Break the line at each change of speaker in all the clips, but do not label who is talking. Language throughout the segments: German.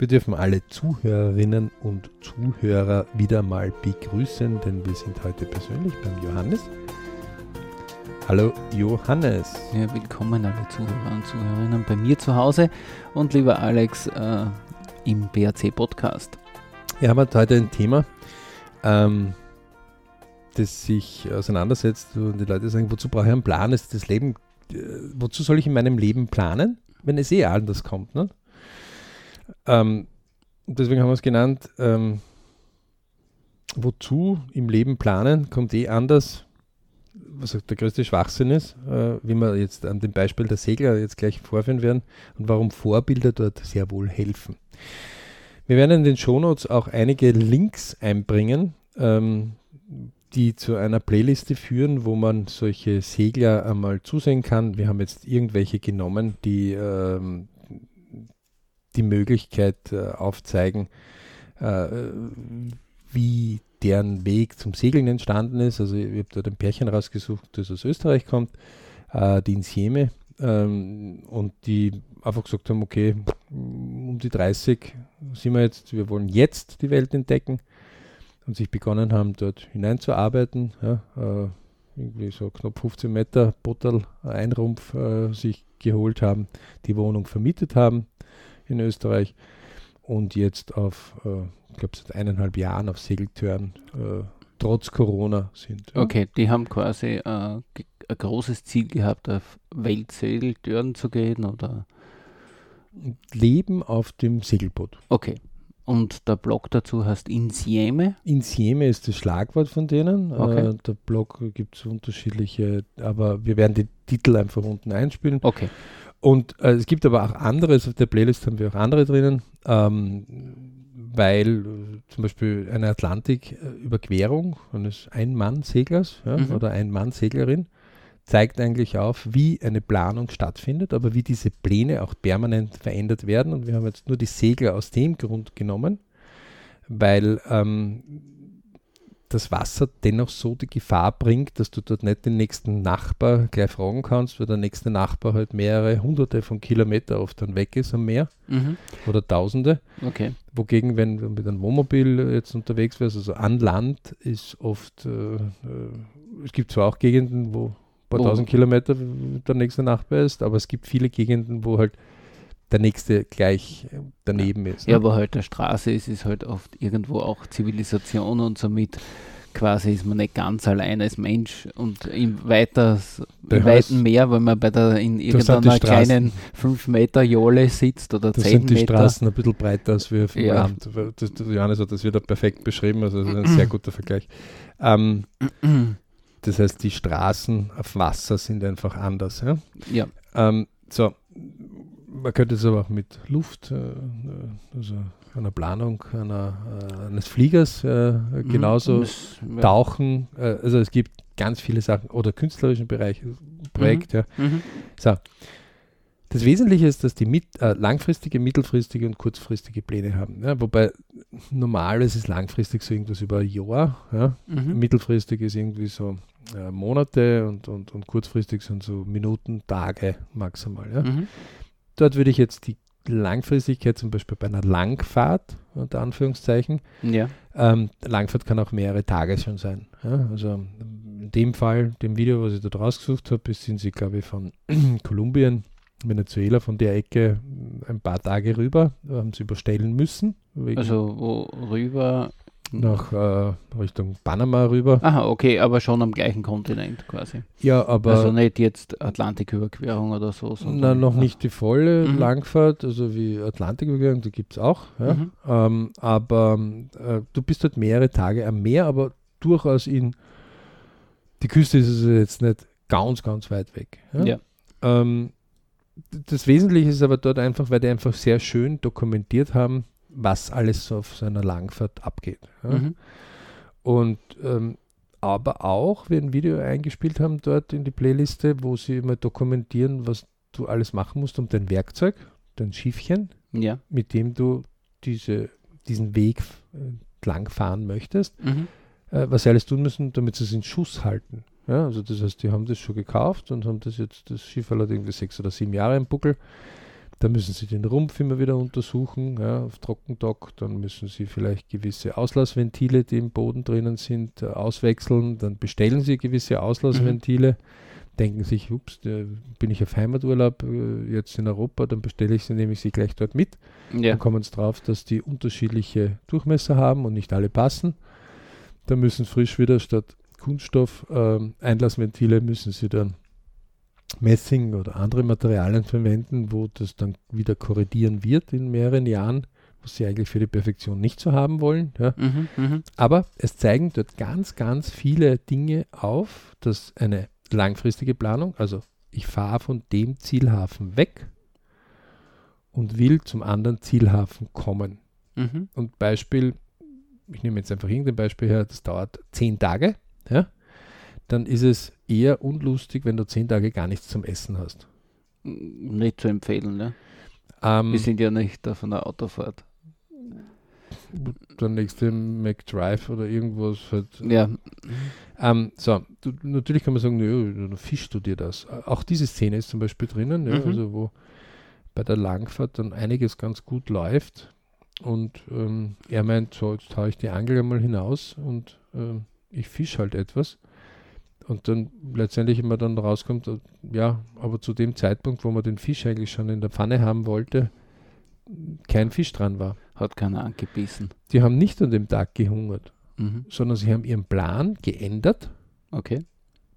Wir dürfen alle Zuhörerinnen und Zuhörer wieder mal begrüßen, denn wir sind heute persönlich beim Johannes. Hallo Johannes.
Ja, willkommen alle Zuhörer und Zuhörerinnen bei mir zu Hause und lieber Alex äh, im BRC Podcast.
Wir haben heute ein Thema, ähm, das sich auseinandersetzt und die Leute sagen, wozu brauche ich einen Plan? Ist das Leben, äh, wozu soll ich in meinem Leben planen, wenn es eh anders kommt? Ne? Ähm, deswegen haben wir es genannt, ähm, wozu im Leben planen, kommt eh anders, was der größte Schwachsinn ist, äh, wie wir jetzt an dem Beispiel der Segler jetzt gleich vorführen werden und warum Vorbilder dort sehr wohl helfen. Wir werden in den Shownotes auch einige Links einbringen, ähm, die zu einer Playliste führen, wo man solche Segler einmal zusehen kann. Wir haben jetzt irgendwelche genommen, die ähm, die Möglichkeit äh, aufzeigen, äh, wie deren Weg zum Segeln entstanden ist. Also ich habe dort ein Pärchen rausgesucht, das aus Österreich kommt, äh, die Insieme ähm, und die einfach gesagt haben, okay, um die 30 sind wir jetzt, wir wollen jetzt die Welt entdecken und sich begonnen haben, dort hineinzuarbeiten. Ja, äh, irgendwie so knapp 15 Meter Bottel Einrumpf äh, sich geholt haben, die Wohnung vermietet haben in Österreich und jetzt auf, äh, ich glaube, seit eineinhalb Jahren auf Segeltüren äh, trotz Corona sind.
Okay, die haben quasi äh, ein großes Ziel gehabt, auf Weltsegeltüren zu gehen oder?
Leben auf dem Segelboot.
Okay. Und der Blog dazu heißt Insieme?
Insieme ist das Schlagwort von denen.
Okay.
Äh, der Blog gibt es unterschiedliche, aber wir werden die Titel einfach unten einspielen.
Okay.
Und äh, es gibt aber auch andere, also auf der Playlist haben wir auch andere drinnen, ähm, weil äh, zum Beispiel eine Atlantik-Überquerung eines Ein-Mann-Seglers ja,
Mhm.
oder Ein-Mann-Seglerin zeigt eigentlich auf, wie eine Planung stattfindet, aber wie diese Pläne auch permanent verändert werden. Und wir haben jetzt nur die Segler aus dem Grund genommen, weil ähm, das Wasser dennoch so die Gefahr bringt, dass du dort nicht den nächsten Nachbar gleich fragen kannst, weil der nächste Nachbar halt mehrere hunderte von Kilometer oft dann weg ist am Meer
Mhm.
oder tausende.
Okay.
Wogegen, wenn du mit einem Wohnmobil jetzt unterwegs wärst, also an Land ist oft, äh, äh, es gibt zwar auch Gegenden, wo ein paar
Wo-
tausend Kilometer der nächste Nachbar ist, aber es gibt viele Gegenden, wo halt der nächste gleich äh, daneben ist.
Ja,
ne?
aber halt der Straße ist, ist halt oft irgendwo auch Zivilisation und somit quasi ist man nicht ganz allein als Mensch und im, weiter,
Der
im weiten Meer, wenn man bei der in irgendeiner kleinen 5 Meter Jolle sitzt oder
Da
10
sind die
Meter.
Straßen ein bisschen breiter als wir auf dem
Ja.
Land. Das, das, Johannes hat das wieder perfekt beschrieben, also das ist ein sehr guter Vergleich. Ähm, das heißt, die Straßen auf Wasser sind einfach anders. Ja?
ja,
Ähm, so, man könnte es aber auch mit Luft, äh, also einer Planung einer, äh, eines Fliegers äh, genauso
Mhm.
Tauchen. Äh, also es gibt ganz viele Sachen oder künstlerischen Bereich, Projekt, ja.
Mhm.
So. Das Wesentliche ist, dass die mit, äh, langfristige, mittelfristige und kurzfristige Pläne haben. Ja, wobei normal ist es langfristig so irgendwas über ein Jahr. Ja.
Mhm.
Mittelfristig ist irgendwie so äh, Monate und, und, und kurzfristig sind so Minuten, Tage maximal. Ja.
Mhm.
Dort würde ich jetzt die Langfristigkeit zum Beispiel bei einer Langfahrt, unter Anführungszeichen,
Ja.
ähm, Langfahrt kann auch mehrere Tage schon sein. Ja? Also in dem Fall, dem Video, was ich dort rausgesucht habe, sind sie, glaube ich, von Kolumbien, Venezuela, von der Ecke ein paar Tage rüber, haben sie überstellen müssen,
Also wo rüber.
Nach äh, Richtung Panama rüber.
Aha, okay, aber schon am gleichen Kontinent quasi.
Ja, aber
also nicht jetzt Atlantiküberquerung oder so. sondern-
noch nicht die volle
Mhm.
Langfahrt, also wie Atlantikübergang, die gibt es auch. Ja?
Mhm.
Ähm, aber äh, du bist dort mehrere Tage am Meer, aber durchaus in die Küste ist also jetzt nicht ganz, ganz weit weg. Ja?
Ja.
Ähm, das Wesentliche ist aber dort einfach, weil die einfach sehr schön dokumentiert haben, was alles auf so einer Langfahrt abgeht. Ja?
Mhm.
Und ähm, aber auch, wir ein Video eingespielt haben dort in die Playliste, wo sie immer dokumentieren, was du alles machen musst, um dein Werkzeug, dein Schiffchen,
Ja.
mit dem du diese, diesen Weg äh, entlang fahren möchtest,
Mhm.
äh, was sie alles tun müssen, damit sie es in Schuss halten. Ja, also das heißt, die haben das schon gekauft und haben das jetzt, das Schiff hat irgendwie sechs oder sieben Jahre im Buckel. Da müssen Sie den Rumpf immer wieder untersuchen, ja, auf Trockendock. Dann müssen Sie vielleicht gewisse Auslassventile, die im Boden drinnen sind, äh, auswechseln. Dann bestellen Sie gewisse Auslassventile. Mhm. Denken sich, ups, da bin ich auf Heimaturlaub äh, jetzt in Europa, dann bestelle ich sie, nehme ich sie gleich dort mit.
Ja.
Dann kommen sie drauf, dass die unterschiedliche Durchmesser haben und nicht alle passen. Da müssen frisch wieder statt Kunststoff ähm, Einlassventile müssen sie dann Messing oder andere Materialien verwenden, wo das dann wieder korrigieren wird in mehreren Jahren, was sie eigentlich für die Perfektion nicht so haben wollen. Ja.
Mhm, mhm.
Aber es zeigen dort ganz, ganz viele Dinge auf, dass eine langfristige Planung, also ich fahre von dem Zielhafen weg und will zum anderen Zielhafen kommen.
Mhm.
Und Beispiel, ich nehme jetzt einfach irgendein Beispiel her, das dauert zehn Tage, ja, dann ist es eher unlustig, wenn du zehn Tage gar nichts zum Essen hast.
Nicht zu empfehlen, ne?
Ähm,
Wir sind ja nicht auf einer Autofahrt.
der nächste McDrive oder irgendwas halt.
Ja,
Ähm, so, du, natürlich kann man sagen, nö, dann fischst du dir das. Auch diese Szene ist zum Beispiel drinnen, ja,
Mhm.
also wo bei der Langfahrt dann einiges ganz gut läuft. Und ähm, er meint, so, jetzt haue ich die Angel einmal hinaus und ähm, ich fische halt etwas. Und dann letztendlich immer dann rauskommt, äh, ja, aber zu dem Zeitpunkt, wo man den Fisch eigentlich schon in der Pfanne haben wollte, kein Fisch dran war.
hat keiner angebissen.
Die haben nicht an dem Tag gehungert,
Mhm.
sondern sie haben ihren Plan geändert
Okay.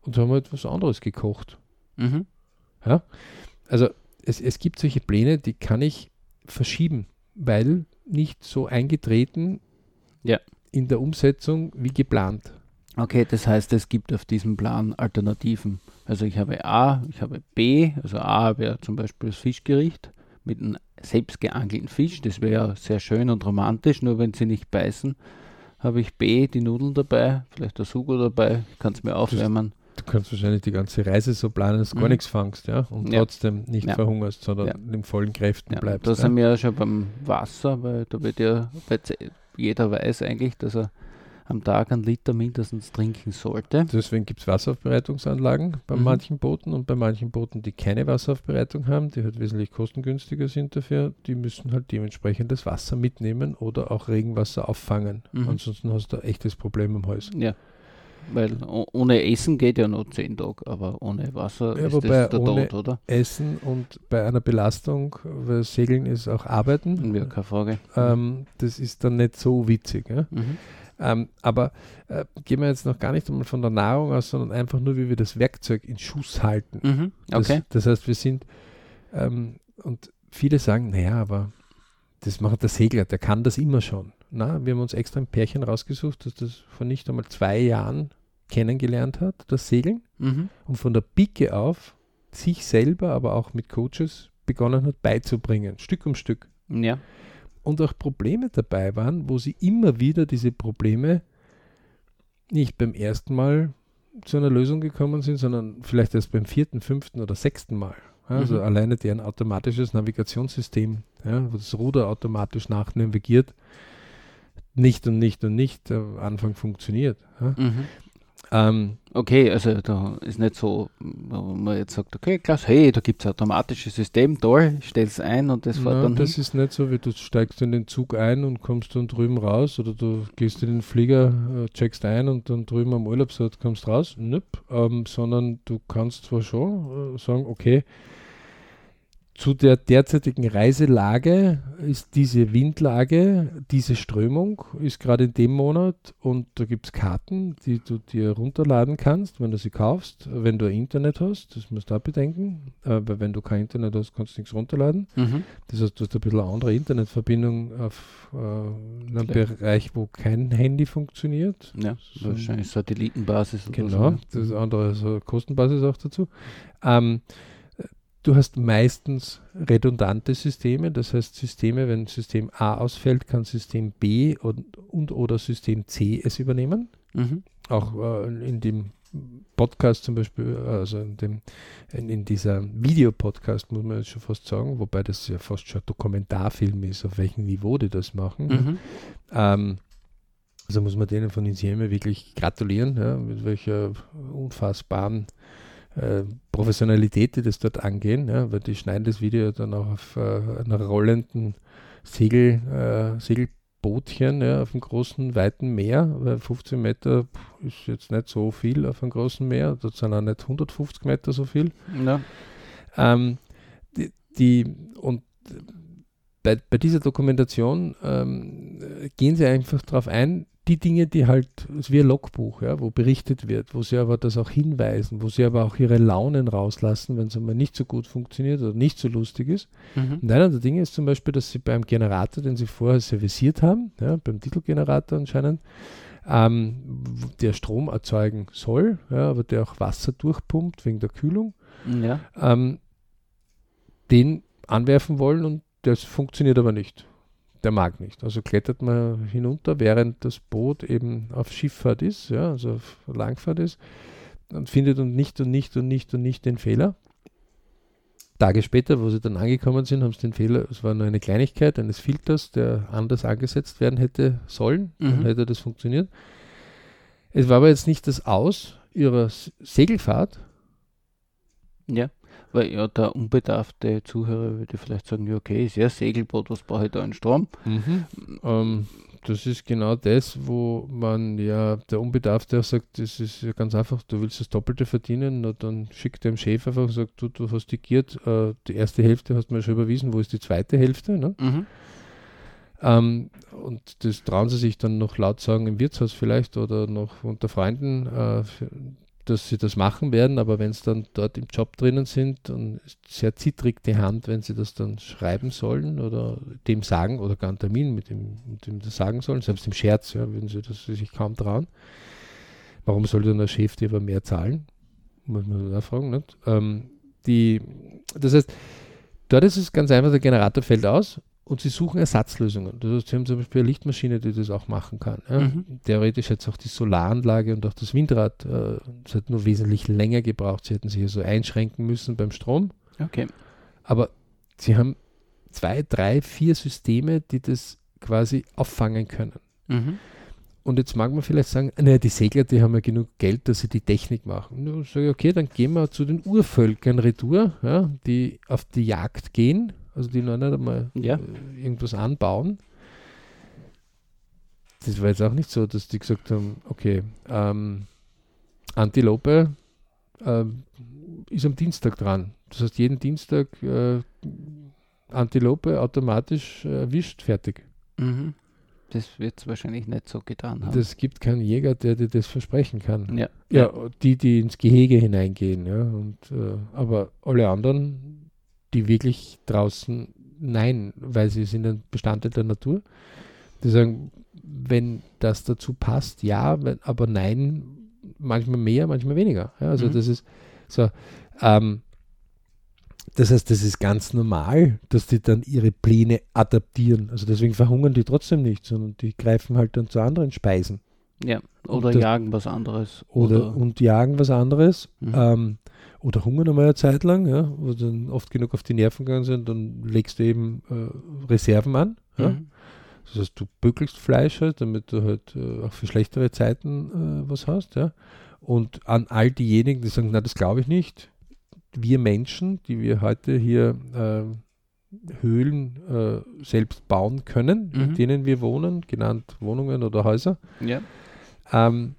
und haben halt was anderes gekocht.
Mhm.
Also es, es gibt solche Pläne, die kann ich verschieben, weil nicht so eingetreten
Ja.
in der Umsetzung wie geplant.
Okay, das heißt, es gibt auf diesem Plan Alternativen. Also ich habe A, ich habe B, also A wäre zum Beispiel das Fischgericht mit einem selbst geangelten Fisch, das wäre ja sehr schön und romantisch, nur wenn sie nicht beißen, habe ich B, die Nudeln dabei, vielleicht der Sugo dabei, kann es mir aufwärmen.
Du kannst wahrscheinlich die ganze Reise so planen, dass du gar
Mhm.
nichts fangst, ja, und
Ja.
trotzdem nicht
Ja.
verhungerst, sondern
Ja.
in vollen Kräften
Ja,
bleibst.
da
ja.
sind wir ja schon beim Wasser, weil da wird ja, jeder weiß eigentlich, dass er am Tag einen Liter mindestens trinken sollte.
Deswegen gibt es Wasseraufbereitungsanlagen bei
Mhm.
manchen Booten und bei manchen Booten, die keine Wasseraufbereitung haben, die halt wesentlich kostengünstiger sind dafür, die müssen halt dementsprechend das Wasser mitnehmen oder auch Regenwasser auffangen.
Mhm.
Ansonsten hast du ein echtes Problem am Hals.
Ja. Weil ohne Essen geht ja noch zehn Tage, aber ohne Wasser
Ja,
ist das der
ohne-
Tod, oder?
Essen und bei einer Belastung, weil Segeln ist auch Arbeiten,
Ja, keine Frage.
ähm, das ist dann nicht so witzig. Ja?
Mhm.
Ähm, aber äh, gehen wir jetzt noch gar nicht einmal von der Nahrung aus, sondern einfach nur, wie wir das Werkzeug in Schuss halten.
Mhm.
Das,
Okay.
das heißt, wir sind, ähm, und viele sagen, naja, aber das macht der Segler, der kann das immer schon. Na, wir haben uns extra ein Pärchen rausgesucht, das das vor nicht einmal zwei Jahren kennengelernt hat, das Segeln,
Mhm.
und von der Pike auf sich selber, aber auch mit Coaches begonnen hat beizubringen, Stück um Stück.
Ja.
Und auch Probleme dabei waren, wo sie immer wieder diese Probleme nicht beim ersten Mal zu einer Lösung gekommen sind, sondern vielleicht erst beim vierten, fünften oder sechsten Mal. Also
Mhm.
alleine deren automatisches Navigationssystem, ja, wo das Ruder automatisch nachnavigiert, nicht und nicht und nicht am Anfang funktioniert. Ja.
Mhm.
Ähm,
Okay, also da ist nicht so, wo man jetzt sagt, okay, klasse, hey, da gibt es ein automatisches System, toll, es ein und das fährt
na,
dann
das
hin.
ist nicht so, wie du steigst in den Zug ein und kommst dann drüben raus oder du gehst in den Flieger, äh, checkst ein und dann drüben am Urlaubsort kommst raus. Nöp, ähm, sondern du kannst zwar schon äh, sagen, okay, zu der derzeitigen Reiselage ist diese Windlage, diese Strömung ist gerade in dem Monat und da gibt es Karten, die du dir runterladen kannst, wenn du sie kaufst, wenn du Internet hast, das musst du auch bedenken, weil wenn du kein Internet hast, kannst du nichts runterladen.
Mhm.
Das heißt, du hast ein bisschen eine andere Internetverbindung auf äh, einem
Klar.
Bereich, wo kein Handy funktioniert.
Ja,
So-
wahrscheinlich Satellitenbasis
Genau,
so.
das andere ist eine Kostenbasis auch dazu. Ähm, du hast meistens redundante Systeme, das heißt Systeme, wenn System A ausfällt, kann System B und, und oder System C es übernehmen.
Mhm.
Auch äh, in dem Podcast zum Beispiel, also in, dem, in, in dieser Videopodcast muss man jetzt schon fast sagen, wobei das ja fast schon ein Dokumentarfilm ist, auf welchem Niveau die das machen.
Mhm.
Ähm, also muss man denen von Insieme wirklich gratulieren, ja, mit welcher unfassbaren äh, Professionalität, die das dort angehen, ja, weil die schneiden das Video dann auch auf äh, einer rollenden Segel, äh, Segelbootchen ja, auf einem großen, weiten Meer, weil 15 Meter ist jetzt nicht so viel auf einem großen Meer, dort sind auch nicht 150 Meter so viel.
Ja.
Ähm, die, die, und bei, bei dieser Dokumentation ähm, gehen sie einfach darauf ein, die Dinge, die halt, es ist wie ein Logbuch, ja, wo berichtet wird, wo sie aber das auch hinweisen, wo sie aber auch ihre Launen rauslassen, wenn es einmal nicht so gut funktioniert oder nicht so lustig ist.
Mhm.
Und einer der Dinge ist zum Beispiel, dass sie beim Generator, den sie vorher servisiert haben, ja, beim Titelgenerator anscheinend, ähm, der Strom erzeugen soll, ja, aber der auch Wasser durchpumpt wegen der Kühlung,
Ja.
ähm, den anwerfen wollen und das funktioniert aber nicht. Der mag nicht. Also klettert man hinunter, während das Boot eben auf Schifffahrt ist, ja, also auf Langfahrt ist, und findet und nicht und nicht und nicht und nicht den Fehler. Tage später, wo sie dann angekommen sind, haben sie den Fehler, es war nur eine Kleinigkeit eines Filters, der anders angesetzt werden hätte sollen, dann
Mhm.
hätte das funktioniert. Es war aber jetzt nicht das Aus ihrer Segelfahrt,
Ja. Weil ja, der unbedarfte Zuhörer würde vielleicht sagen, ja okay, ist ja ein Segelboot, was brauche ich da an Strom?
Ähm, das ist genau das, wo man ja, der Unbedarfte auch sagt, das ist ja ganz einfach, du willst das Doppelte verdienen, na, dann schickt dem Chef einfach und sagt, du, du hast digiert, äh, die erste Hälfte hast du mir schon überwiesen, wo ist die zweite Hälfte? Ne?
Mhm.
Ähm, und das trauen sie sich dann noch laut sagen im Wirtshaus vielleicht oder noch unter Freunden, äh, dass sie das machen werden, aber wenn sie dann dort im Job drinnen sind, ist sehr zittrig die Hand, wenn sie das dann schreiben sollen oder dem sagen oder gar einen Termin mit dem, mit dem das sagen sollen, selbst im Scherz, ja, würden sie das sich kaum trauen. Warum soll dann der Chef dir aber mehr zahlen? Muss man da fragen, nicht? Ähm, die, das heißt, dort ist es ganz einfach, der Generator fällt aus und sie suchen Ersatzlösungen. Das heißt, sie haben zum Beispiel eine Lichtmaschine, die das auch machen kann. Ja.
Mhm.
Theoretisch jetzt auch die Solaranlage und auch das Windrad. Äh, es hat nur wesentlich länger gebraucht. Sie hätten sich also einschränken müssen beim Strom.
Okay.
Aber sie haben zwei, drei, vier Systeme, die das quasi auffangen können.
Mhm.
Und jetzt mag man vielleicht sagen, naja, die Segler, die haben ja genug Geld, dass sie die Technik machen. Sage ich, okay, dann gehen wir zu den Urvölkern retour, ja, die auf die Jagd gehen, also die noch nicht einmal
Ja.
äh, irgendwas anbauen. Das war jetzt auch nicht so, dass die gesagt haben, okay, ähm, Antilope ähm, ist am Dienstag dran. Das heißt, jeden Dienstag äh, Antilope automatisch erwischt, fertig.
Mhm. Das wird es wahrscheinlich nicht so getan haben.
Das gibt keinen Jäger, der dir das versprechen kann.
ja.
Ja, die, die ins Gehege hineingehen, ja. Und, äh, aber alle anderen, die wirklich draußen, nein, weil sie sind ein Bestandteil der Natur, die sagen, wenn das dazu passt, ja, wenn, aber nein, manchmal mehr, manchmal weniger. Ja, also
Mhm.
das ist so, ähm, das heißt, das ist ganz normal, dass die dann ihre Pläne adaptieren. Also deswegen verhungern die trotzdem nicht, sondern die greifen halt dann zu anderen Speisen.
ja. Oder
das-
jagen was anderes.
Oder, und jagen was anderes.
Mhm.
Ähm, oder hungern einmal eine Zeit lang, ja, wo sie dann oft genug auf die Nerven gegangen sind, dann legst du eben äh, Reserven an. Ja.
Mhm.
Das heißt, du bückelst Fleisch halt, damit du halt äh, auch für schlechtere Zeiten äh, was hast. Ja. Und an all diejenigen, die sagen, na, das glaube ich nicht. Wir Menschen, die wir heute hier äh, Höhlen äh, selbst bauen können, in
Mhm.
denen wir wohnen, genannt Wohnungen oder Häuser,
Ja.
ähm,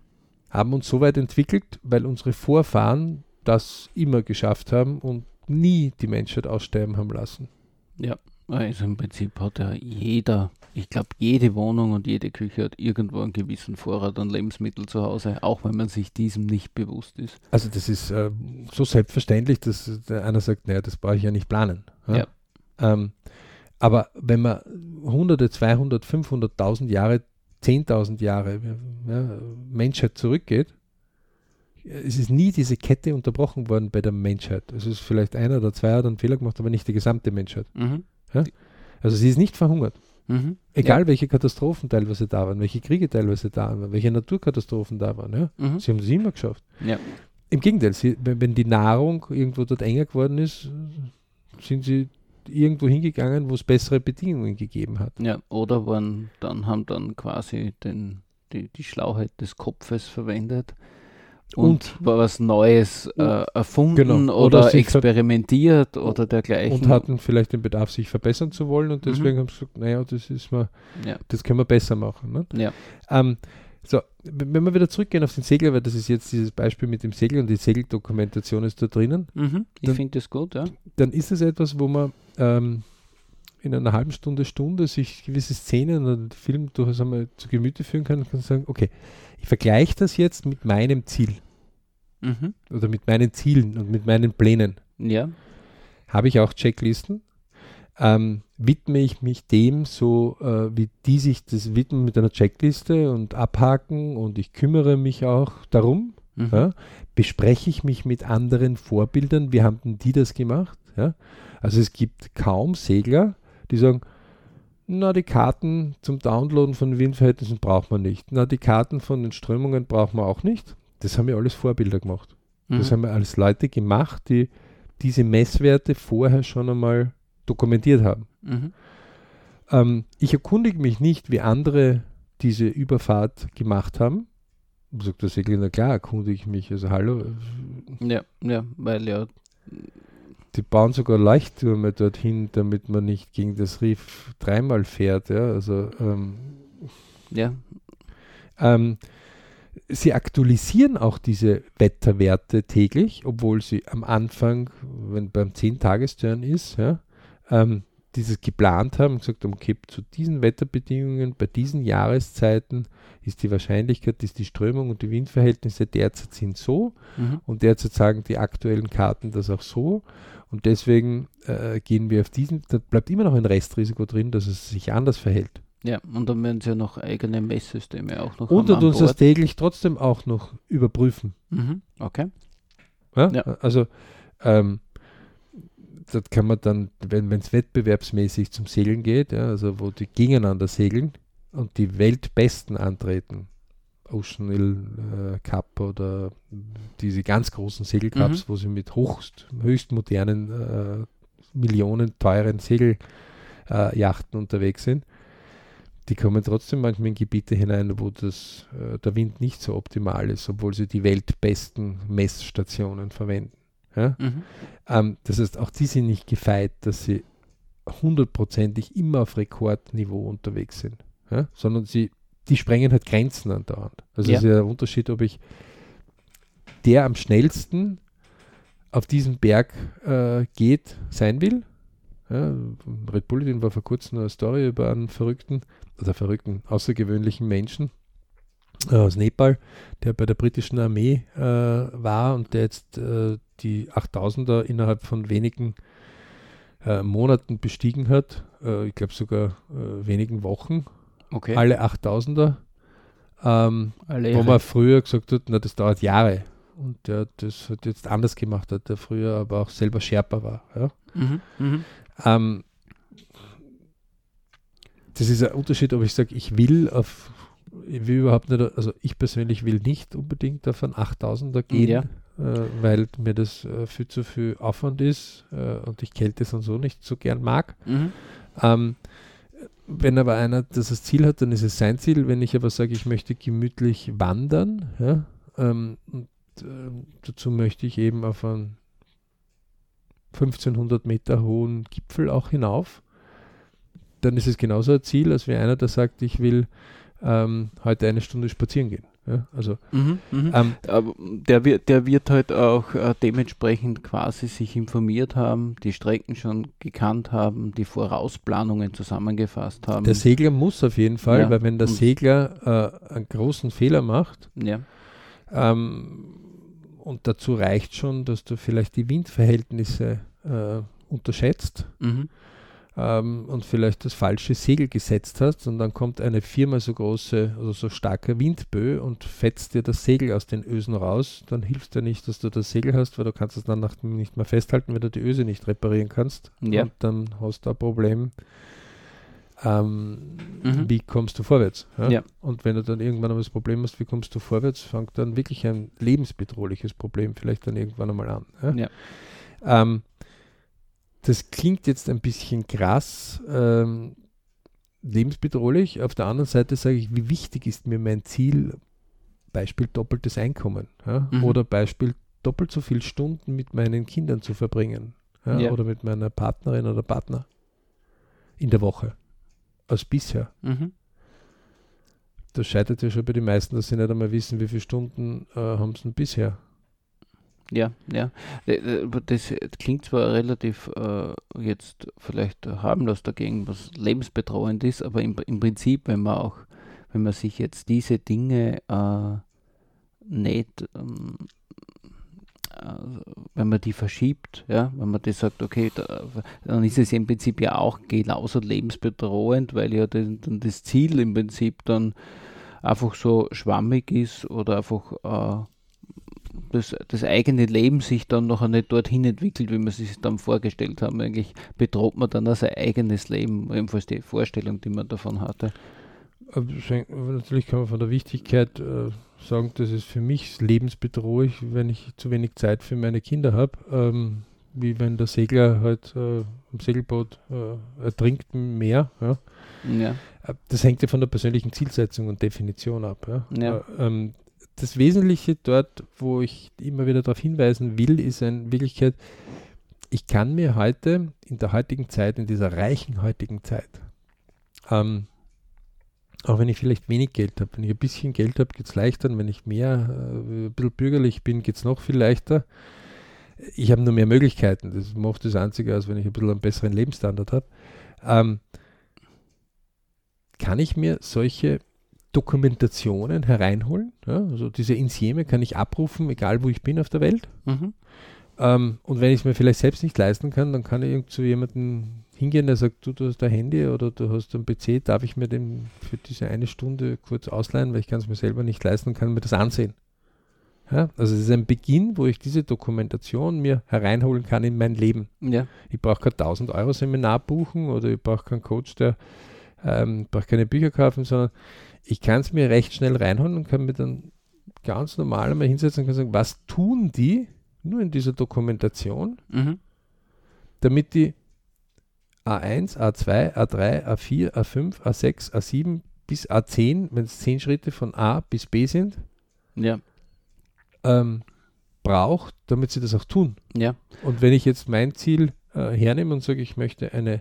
haben uns so weit entwickelt, weil unsere Vorfahren das immer geschafft haben und nie die Menschheit aussterben haben lassen.
Also im Prinzip hat ja jeder, ich glaube, jede Wohnung und jede Küche hat irgendwo einen gewissen Vorrat an Lebensmitteln zu Hause, auch wenn man sich diesem nicht bewusst ist.
Also das ist äh, so selbstverständlich, dass einer sagt, naja, das brauche ich ja nicht planen.
Ja.
Ähm, aber wenn man hunderte, 200, 500.000 Jahre, 10.000 Jahre ja, Menschheit zurückgeht, es ist nie diese Kette unterbrochen worden bei der Menschheit. Es ist vielleicht einer oder zwei hat einen Fehler gemacht, aber nicht die gesamte Menschheit.
Mhm.
Also sie ist nicht verhungert.
Mhm.
Egal welche Katastrophen teilweise da waren, welche Kriege teilweise da waren, welche Naturkatastrophen da waren. Ja?
Ja. Mhm.
Sie haben es immer geschafft.
Ja.
Im Gegenteil, sie, wenn, wenn die Nahrung irgendwo dort enger geworden ist, sind sie irgendwo hingegangen, wo es bessere Bedingungen gegeben hat.
ja, oder waren dann, haben dann quasi den, die, die Schlauheit des Kopfes verwendet, und,
Und-
was Neues äh, erfunden
Genau.
oder,
Oder
experimentiert oder dergleichen.
und hatten vielleicht den Bedarf, sich verbessern zu wollen und
Mhm.
deswegen haben sie gesagt, naja, das ist mal,
Ja.
das können wir besser machen. Ne?
Ja.
Ähm, so, wenn wir wieder zurückgehen auf den Segler, weil das ist jetzt dieses Beispiel mit dem Segel und die Segeldokumentation ist da drinnen,
Mhm. Ich finde das gut, ja.
dann ist es etwas, wo man ähm, in einer halben Stunde, Stunde sich gewisse Szenen oder Film durchaus einmal zu Gemüte führen kann und kann sagen, okay, ich vergleiche das jetzt mit meinem Ziel
Mhm.
oder mit meinen Zielen und mit meinen Plänen.
Ja.
Habe ich auch Checklisten? Ähm, widme ich mich dem so, äh, wie die sich das widmen mit einer Checkliste und abhaken und ich kümmere mich auch darum?
Mhm.
Ja? Bespreche ich mich mit anderen Vorbildern? Wie haben denn die das gemacht? Ja? Also es gibt kaum Segler, die sagen, na, die Karten zum Downloaden von Windverhältnissen braucht man nicht. Na, die Karten von den Strömungen braucht man auch nicht. Das haben ja alles Vorbilder gemacht. Das
Mhm.
haben ja alles Leute gemacht, die diese Messwerte vorher schon einmal dokumentiert haben.
Mhm.
Ähm, ich erkundige mich nicht, wie andere diese Überfahrt gemacht haben. Sagt der Segler, na klar, erkundige ich mich. Also hallo,
Ja, ja, weil ja,
die bauen sogar Leuchttürme dorthin, damit man nicht gegen das Riff dreimal fährt. Ja? Also ähm,
ja,
ähm, sie aktualisieren auch diese Wetterwerte täglich, obwohl sie am Anfang, wenn beim 10-Tagesturn ist, ja, ähm, dieses geplant haben gesagt haben, okay, zu diesen Wetterbedingungen, bei diesen Jahreszeiten ist die Wahrscheinlichkeit, dass die Strömung und die Windverhältnisse derzeit sind so
mhm.
und derzeit sagen die aktuellen Karten das auch so und deswegen äh, gehen wir auf diesen, da bleibt immer noch ein Restrisiko drin, dass es sich anders verhält.
ja, und dann werden sie ja noch eigene Messsysteme auch noch
Und uns das täglich trotzdem auch noch überprüfen.
Mhm. Okay.
Ja?
Ja.
Also ähm, das kann man dann, wenn es wettbewerbsmäßig zum Segeln geht, ja, also wo die gegeneinander segeln und die Weltbesten antreten, Ocean Hill äh, Cup oder diese ganz großen Segelcups, wo sie mit hochst, höchst modernen, äh, Millionen teuren Segeljachten äh, unterwegs sind, die kommen trotzdem manchmal in Gebiete hinein, wo das, äh, der Wind nicht so optimal ist, obwohl sie die weltbesten Messstationen verwenden. Ja?
Mhm.
Ähm, das heißt, auch die sind nicht gefeit, dass sie hundertprozentig immer auf Rekordniveau unterwegs sind, ja? sondern sie, die sprengen halt Grenzen andauernd. Also
Ja.
es ist ja der Unterschied, ob ich der am schnellsten auf diesen Berg äh, geht, sein will. Ja, Red Bulletin war vor kurzem eine Story über einen verrückten, oder verrückten, außergewöhnlichen Menschen äh, aus Nepal, der bei der britischen Armee äh, war und der jetzt äh, die 8000er innerhalb von wenigen äh, Monaten bestiegen hat. Äh, ich glaube sogar äh, wenigen Wochen.
Okay.
Alle 8000er. Ähm,
Alle
wo man früher gesagt hat, na, das dauert Jahre. Und der das hat jetzt anders gemacht hat, der früher aber auch selber Sherpa war. Ja?
Mhm. Mhm.
Ähm, das ist ein Unterschied, ob ich sage, ich will auf, ich will überhaupt nicht, also ich persönlich will nicht unbedingt auf einen 8000er gehen,
Ja.
Äh, weil mir das äh, viel zu viel Aufwand ist äh, und ich Kälte und so nicht so gern mag.
Mhm.
Ähm, wenn aber einer das als Ziel hat, dann ist es sein Ziel. Wenn ich aber sage, ich möchte gemütlich wandern, ja, ähm, und äh, dazu möchte ich eben auf einen 1500 Meter hohen Gipfel auch hinauf, dann ist es genauso ein Ziel, als wie einer, der sagt, ich will ähm, heute eine Stunde spazieren gehen. Ja, also
Mhm. Mhm.
ähm,
der wird, der wird halt auch äh, dementsprechend quasi sich informiert haben, die Strecken schon gekannt haben, die Vorausplanungen zusammengefasst haben.
der Segler muss auf jeden Fall,
Ja.
weil wenn der. Segler äh, einen großen Fehler macht,
ja.
Ähm, und dazu reicht schon, dass du vielleicht die Windverhältnisse äh, unterschätzt
Mhm.
Ähm, und vielleicht das falsche Segel gesetzt hast und dann kommt eine viermal so große oder so starke Windböe und fetzt dir das Segel aus den Ösen raus, dann hilft dir nicht, dass du das Segel hast, weil du kannst es dann nach, nicht mehr festhalten, wenn du die Öse nicht reparieren kannst.
Ja.
Und dann hast du ein Problem. Ähm,
Mhm.
Wie kommst du vorwärts?
Ja.
Und wenn du dann irgendwann einmal das Problem hast, wie kommst du vorwärts, fängt dann wirklich ein lebensbedrohliches Problem vielleicht dann irgendwann einmal an. Ja?
Ja.
Ähm, das klingt jetzt ein bisschen krass, ähm, lebensbedrohlich. Auf der anderen Seite sage ich, wie wichtig ist mir mein Ziel Beispiel doppeltes Einkommen ja?
Mhm.
oder Beispiel doppelt so viele Stunden mit meinen Kindern zu verbringen ja?
Ja.
oder mit meiner Partnerin oder Partner in der Woche als bisher.
Mhm.
Das scheitert ja schon bei den meisten, dass sie nicht einmal wissen, wie viele Stunden äh, haben sie bisher.
Ja, ja. Äh, äh, Das klingt zwar relativ äh, jetzt vielleicht harmlos dagegen, was lebensbedrohend ist, aber im, im Prinzip, wenn man auch, wenn man sich jetzt diese Dinge äh, nicht, ähm, äh, wenn man die verschiebt, ja, wenn man das sagt, okay, da, dann ist es im Prinzip ja auch genauso lebensbedrohend, weil ja dann das Ziel im Prinzip dann einfach so schwammig ist oder einfach äh, das, das eigene Leben sich dann noch nicht dorthin entwickelt, wie man sich dann vorgestellt haben. Eigentlich bedroht man dann auch sein eigenes Leben, jedenfalls die Vorstellung, die man davon hatte.
Aber natürlich kann man von der Wichtigkeit äh, sagen, dass es für mich lebensbedrohlich, wenn ich zu wenig Zeit für meine Kinder habe. Ähm, wie wenn der Segler halt äh, im Segelboot äh, ertrinkt im Meer. Ja.
Ja,
Äh, Das hängt ja von der persönlichen Zielsetzung und Definition ab. Ja.
Ja.
Äh, ähm, das Wesentliche dort, wo ich immer wieder darauf hinweisen will, ist in Wirklichkeit, ich kann mir heute, in der heutigen Zeit, in dieser reichen heutigen Zeit, ähm, auch wenn ich vielleicht wenig Geld habe, wenn ich ein bisschen Geld habe, geht es leichter, und wenn ich mehr, äh, ein bisschen bürgerlich bin, geht es noch viel leichter. Ich habe nur mehr Möglichkeiten. Das macht das Einzige aus, wenn ich ein bisschen einen besseren Lebensstandard habe. Ähm, kann ich mir solche Dokumentationen hereinholen? Ja? Also diese Insieme kann ich abrufen, egal wo ich bin auf der Welt.
mhm.
Ähm, und wenn ich es mir vielleicht selbst nicht leisten kann, dann kann ich zu jemandem hingehen, der sagt, du, du hast ein Handy oder du hast einen PC, darf ich mir den für diese eine Stunde kurz ausleihen, weil ich kann es mir selber nicht leisten und kann mir das ansehen. Ja? Also es ist ein Beginn, wo ich diese Dokumentation mir hereinholen kann in mein Leben.
ja,
Ich brauche kein 1000 Euro Seminar buchen oder ich brauche keinen Coach, der ähm, brauche keine Bücher kaufen, sondern ich kann es mir recht schnell reinholen und kann mir dann ganz normal einmal hinsetzen und kann sagen, was tun die nur in dieser Dokumentation,
mhm.
damit die A1, A2, A3, A4, A5, A6, A7 bis A10, wenn es 10 Schritte von A bis B sind,
ja,
ähm, braucht, damit sie das auch tun.
ja,
Und wenn ich jetzt mein Ziel äh, hernehme und sage, ich möchte eine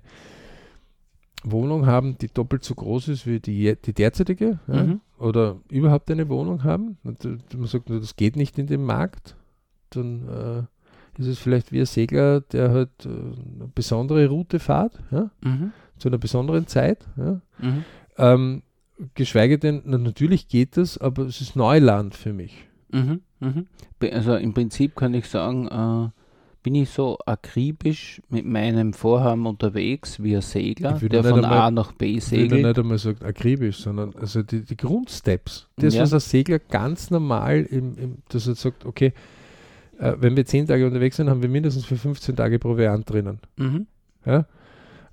Wohnung haben, die doppelt so groß ist wie die, die derzeitige, ja,
Mhm.
oder überhaupt eine Wohnung haben, und äh, man sagt, das geht nicht in dem Markt, dann äh, ist es vielleicht wie ein Segler, der halt äh, eine besondere Route fährt, ja,
mhm.
zu einer besonderen Zeit. Ja.
Mhm.
Ähm, geschweige denn, na, natürlich geht das, aber es ist Neuland für mich.
Mhm. Mhm. Also im Prinzip kann ich sagen, äh, bin ich so akribisch mit meinem Vorhaben unterwegs wie ein Segler,
Ich würde
der von
einmal-
A nach B
Ich will
segelt.
nicht einmal sagen akribisch, sondern also die, die Grundsteps. Das,
Ja.
was ein Segler ganz normal, im, im, dass er sagt, okay, äh, wenn wir zehn Tage unterwegs sind, haben wir mindestens für 15 Tage Proviant drinnen.
Mhm.
Ja?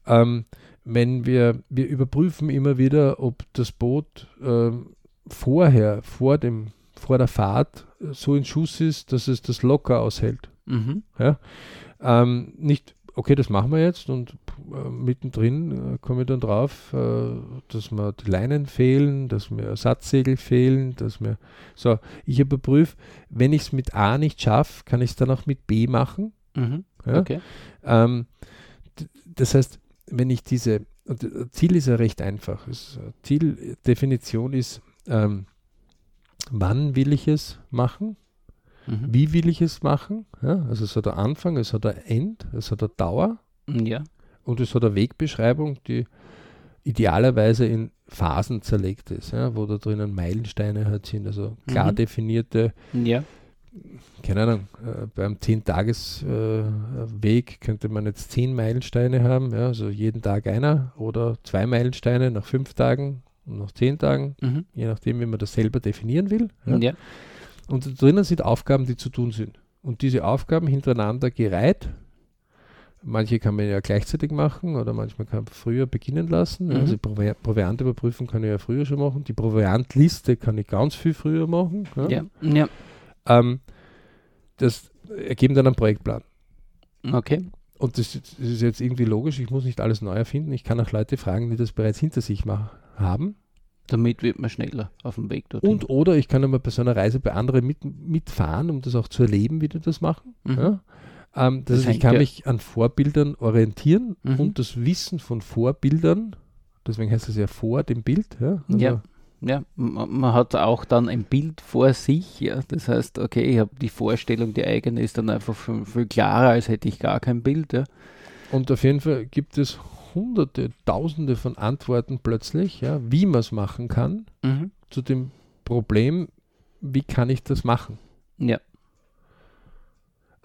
Ähm, wenn wir, wir überprüfen immer wieder, ob das Boot ähm, vorher, vor, dem, vor der Fahrt äh, so in Schuss ist, dass es das locker aushält.
Mhm.
Ähm, nicht, okay, das machen wir jetzt und äh, mittendrin äh, komme ich dann drauf, äh, dass mir die Leinen fehlen, dass mir Ersatzsegel fehlen, dass mir so, ich überprüfe, wenn ich es mit A nicht schaffe, kann ich es dann auch mit B machen.
Mhm.
Ja?
Okay.
Ähm, das heißt, wenn ich diese, äh, Ziel ist ja recht einfach. Es, äh, Zieldefinition ist, ähm, wann will ich es machen?
Mhm.
Wie will ich es machen? Ja, also es hat ein Anfang, es hat ein End, es hat eine Dauer
Ja.
und es hat eine Wegbeschreibung, die idealerweise in Phasen zerlegt ist, ja, wo da drinnen Meilensteine halt sind, also klar
Mhm.
definierte,
Ja.
keine Ahnung, äh, beim 10-Tages-Weg könnte man jetzt 10 Meilensteine haben, ja, also jeden Tag einer oder zwei Meilensteine nach fünf Tagen und nach zehn Tagen,
Mhm.
je nachdem, wie man das selber definieren will. Ja.
Ja.
Und drinnen sind Aufgaben, die zu tun sind. Und diese Aufgaben hintereinander gereiht. Manche kann man ja gleichzeitig machen oder manchmal kann man früher beginnen lassen.
Mhm.
Also die Provi Proviant überprüfen kann ich ja früher schon machen. Die Proviantliste kann ich ganz viel früher machen. Ja.
Ja.
Ähm, das ergeben dann einen Projektplan.
Okay.
Und das, das ist jetzt irgendwie logisch. Ich muss nicht alles neu erfinden. Ich kann auch Leute fragen, die das bereits hinter sich haben.
Damit wird man schneller auf dem Weg dorthin.
Und oder ich kann einmal bei so einer Reise bei anderen mit, mitfahren, um das auch zu erleben, wie die das machen.
Mhm.
Ja? Ähm, das
Das
heißt, ich kann
ja-
mich an Vorbildern orientieren
Mhm.
und das Wissen von Vorbildern, deswegen heißt es ja vor dem Bild. Ja, Also,
Ja. Ja, man, man hat auch dann ein Bild vor sich, ja. Das heißt, okay, ich habe die Vorstellung, die eigene ist dann einfach viel, viel klarer, als hätte ich gar kein Bild, ja.
Und auf jeden Fall gibt es hunderte, tausende von Antworten plötzlich, ja, wie man es machen kann,
Mhm.
zu dem Problem, wie kann ich das machen?
Ja.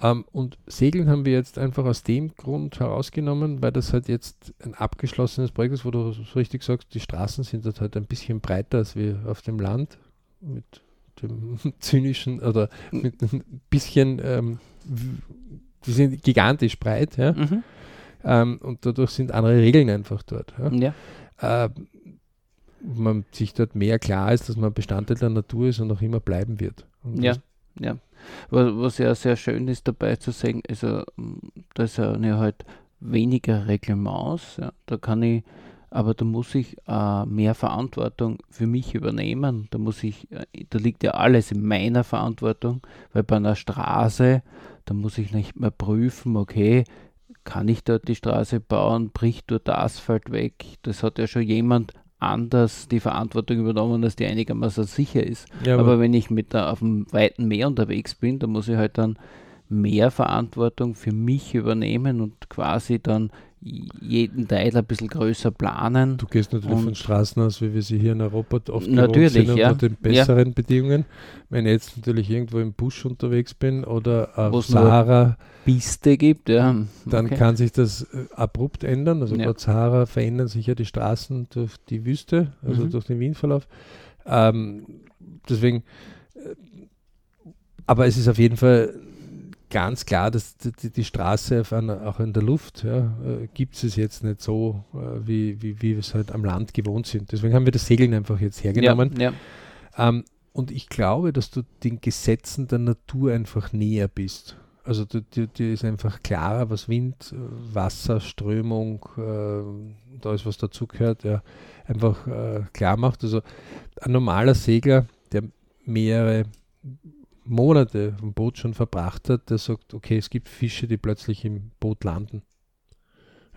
Ähm, und Segeln haben wir jetzt einfach aus dem Grund herausgenommen, weil das halt jetzt ein abgeschlossenes Projekt ist, wo du so richtig sagst, die Straßen sind dort halt ein bisschen breiter als wir auf dem Land mit dem zynischen oder mit ein bisschen, ähm, die sind gigantisch breit, ja,
Mhm.
Ähm, und dadurch sind andere Regeln einfach dort. Ja.
Ja.
Äh, man sich dort mehr klar ist, dass man Bestandteil der Natur ist und auch immer bleiben wird. Und
Ja. Ja, was, was ja sehr schön ist dabei zu sagen, also da sind ja halt weniger Reglements, ja, da kann ich, aber da muss ich äh, mehr Verantwortung für mich übernehmen, da muss ich, äh, da liegt ja alles in meiner Verantwortung, weil bei einer Straße, da muss ich nicht mehr prüfen, okay, kann ich dort die Straße bauen, bricht dort der Asphalt weg, das hat ja schon jemand anders die Verantwortung übernommen, dass die einigermaßen sicher ist.
ja,
Aber wenn ich mit der, auf dem weiten Meer unterwegs bin, dann muss ich halt dann mehr Verantwortung für mich übernehmen und quasi dann jeden Teil ein bisschen größer planen.
Du gehst natürlich von Straßen aus, wie wir sie hier in Europa oft
Natürlich,
sind,
ja.
unter den besseren Bedingungen. Wenn ich jetzt natürlich irgendwo im Busch unterwegs bin oder auf Sahara,
Piste gibt, ja.
dann
okay.
kann sich das äh, abrupt ändern. Also
Ja.
bei Sahara verändern sich ja die Straßen durch die Wüste, also
Mhm.
durch den Windverlauf. Ähm, deswegen, äh, aber es ist auf jeden Fall ganz klar, dass die, die, Straße auch in der Luft, ja, äh, gibt es jetzt nicht so, äh, wie, wie, wie wir es halt am Land gewohnt sind. Deswegen haben wir das Segeln einfach jetzt hergenommen.
Ja,
Ähm, und ich glaube, dass du den Gesetzen der Natur einfach näher bist. Also dir ist einfach klarer, was Wind, äh, Wasser, Strömung, äh, da ist was dazugehört, ja, einfach äh, klar macht. Also ein normaler Segler, der mehrere Monate im Boot schon verbracht hat, der sagt, okay, es gibt Fische, die plötzlich im Boot landen.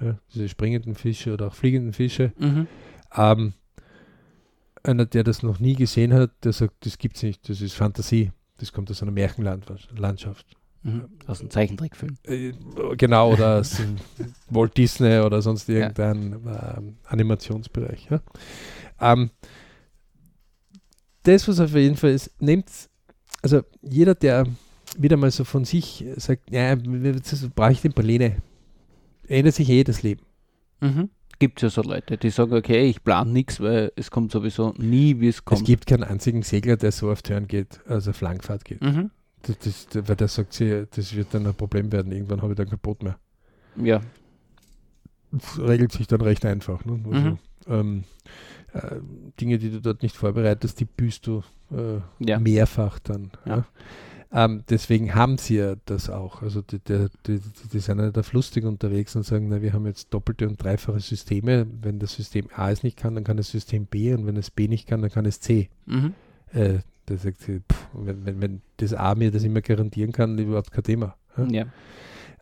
Ja, diese springenden Fische oder auch fliegenden Fische.
ja. Mhm.
Ähm, einer, der das noch nie gesehen hat, der sagt, das gibt's nicht, das ist Fantasie. Das kommt aus einer Märchenlandschaft.
Mhm. Aus einem Zeichentrickfilm.
Äh, genau, oder aus dem Walt Disney oder sonst
Ja.
irgendein ähm, Animationsbereich. Ja? Ähm, das, was auf jeden Fall ist, nehmt, also jeder, der wieder mal so von sich sagt, ja, brauche ich den Pläne, ändert sich eh das Leben.
Mhm. Gibt es ja so Leute, die sagen, okay, ich plane nichts, weil es kommt sowieso nie, wie es kommt.
Es gibt keinen einzigen Segler, der so auf Turn geht, also auf Langfahrt geht.
Mhm.
Das, das, weil der sagt sie, das wird dann ein Problem werden. Irgendwann habe ich dann kein Boot mehr.
Ja.
Das regelt sich dann recht einfach. Ne? Also,
Mhm.
ähm, äh, Dinge, die du dort nicht vorbereitest, die büßt du äh,
Ja.
mehrfach dann. Ja. Ähm, deswegen haben sie ja das auch. Also die, die, die, die, sind ja da lustig unterwegs und sagen, na, wir haben jetzt doppelte und dreifache Systeme. Wenn das System A es nicht kann, dann kann das System B und wenn es B nicht kann, dann kann es C.
Mhm.
Äh, da sagt sie, pff, wenn, wenn, wenn das A mir das immer garantieren kann, überhaupt kein Thema. Ja?
Ja.